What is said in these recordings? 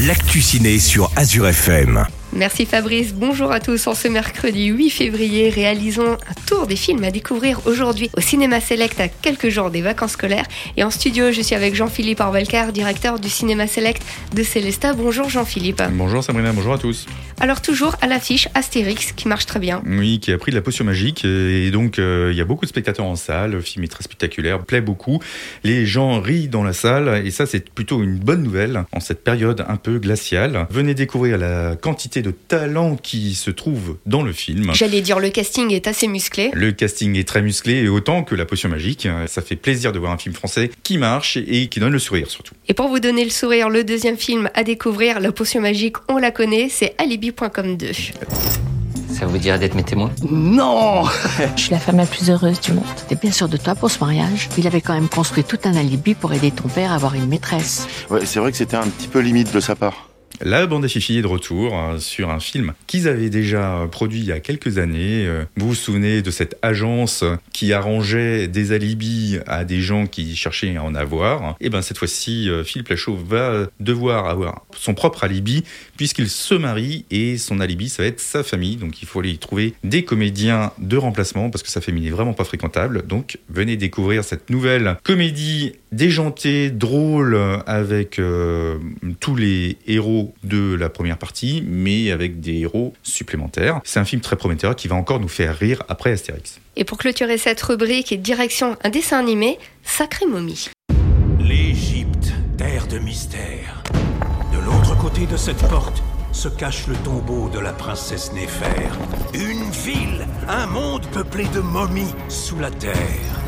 l'actu ciné sur Azure FM. Merci Fabrice, bonjour à tous. En ce mercredi 8 février, réalisons un tour des films à découvrir aujourd'hui au Cinéma Select à quelques jours des vacances scolaires. Et en studio, je suis avec Jean-Philippe Orvalcar, directeur du Cinéma Select de Célesta. Bonjour Jean-Philippe. Bonjour Sabrina, bonjour à tous. Alors toujours à l'affiche Astérix qui marche très bien. Oui, qui a pris de la potion magique et donc euh, il y a beaucoup de spectateurs en salle. Le film est très spectaculaire, plaît beaucoup. Les gens rient dans la salle et ça c'est plutôt une bonne nouvelle en cette période un peu glaciale. Venez découvrir la quantité de talent qui se trouve dans le film. J'allais dire le casting est assez musclé. Le casting est très musclé et autant que la potion magique. Ça fait plaisir de voir un film français qui marche et qui donne le sourire surtout. Et pour vous donner le sourire, le deuxième film à découvrir, la potion magique, on la connaît, c'est Alibi.com 2. Ça vous dirait d'être mes témoins Non Je suis la femme la plus heureuse du monde. T'es bien sûr de toi pour ce mariage Il avait quand même construit tout un alibi pour aider ton père à avoir une maîtresse. Ouais, c'est vrai que c'était un petit peu limite de sa part. La bande à Fifi est de retour euh, sur un film qu'ils avaient déjà produit il y a quelques années. Euh, Vous vous souvenez de cette agence qui arrangeait des alibis à des gens qui cherchaient à en avoir? Et ben cette fois-ci, euh, Philippe Lachaud va devoir avoir son propre alibi puisqu'il se marie et son alibi ça va être sa famille. Donc il faut aller y trouver des comédiens de remplacement parce que sa famille n'est vraiment pas fréquentable. Donc venez découvrir cette nouvelle comédie déjantée, drôle avec euh, tous les héros de la première partie, mais avec des héros supplémentaires. C'est un film très prometteur qui va encore nous faire rire après Astérix. Et pour clôturer cette rubrique et direction un dessin animé, Sacré Momie. L'Égypte, terre de mystère. De l'autre côté de cette porte se cache le tombeau de la princesse Néfer. Une ville, un monde peuplé de momies sous la terre.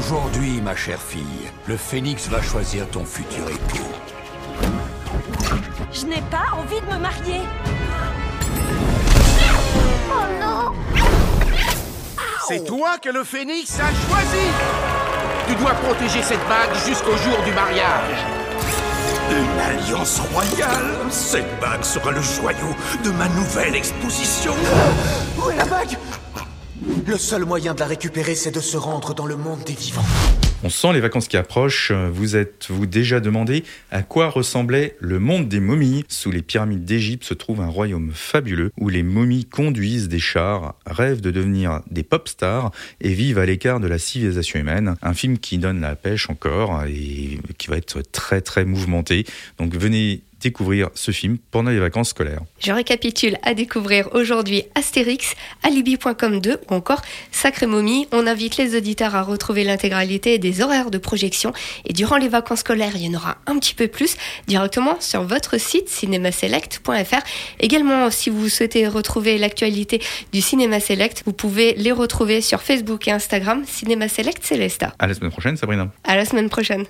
Aujourd'hui, ma chère fille, le phénix va choisir ton futur époux. Je n'ai pas envie de me marier. C'est toi que le phénix a choisi Tu dois protéger cette bague jusqu'au jour du mariage. Une alliance royale Cette bague sera le joyau de ma nouvelle exposition. Où est la bague? Le seul moyen de la récupérer, c'est de se rendre dans le monde des vivants. On sent les vacances qui approchent. Vous êtes-vous déjà demandé à quoi ressemblait le monde des momies? Sous les pyramides d'Égypte se trouve un royaume fabuleux où les momies conduisent des chars, rêvent de devenir des pop stars et vivent à l'écart de la civilisation humaine. Un film qui donne la pêche encore et qui va être très très mouvementé. Donc venez découvrir ce film pendant les vacances scolaires. Je récapitule à découvrir aujourd'hui Astérix, Alibi.com 2 ou encore Sacré Momie. On invite les auditeurs à retrouver l'intégralité des horaires de projection et durant les vacances scolaires, il y en aura un petit peu plus directement sur votre site cinémaselect.fr. Également, si vous souhaitez retrouver l'actualité du Cinéma Select, vous pouvez les retrouver sur Facebook et Instagram Cinéma Select Célesta. À la semaine prochaine, Sabrina. À la semaine prochaine.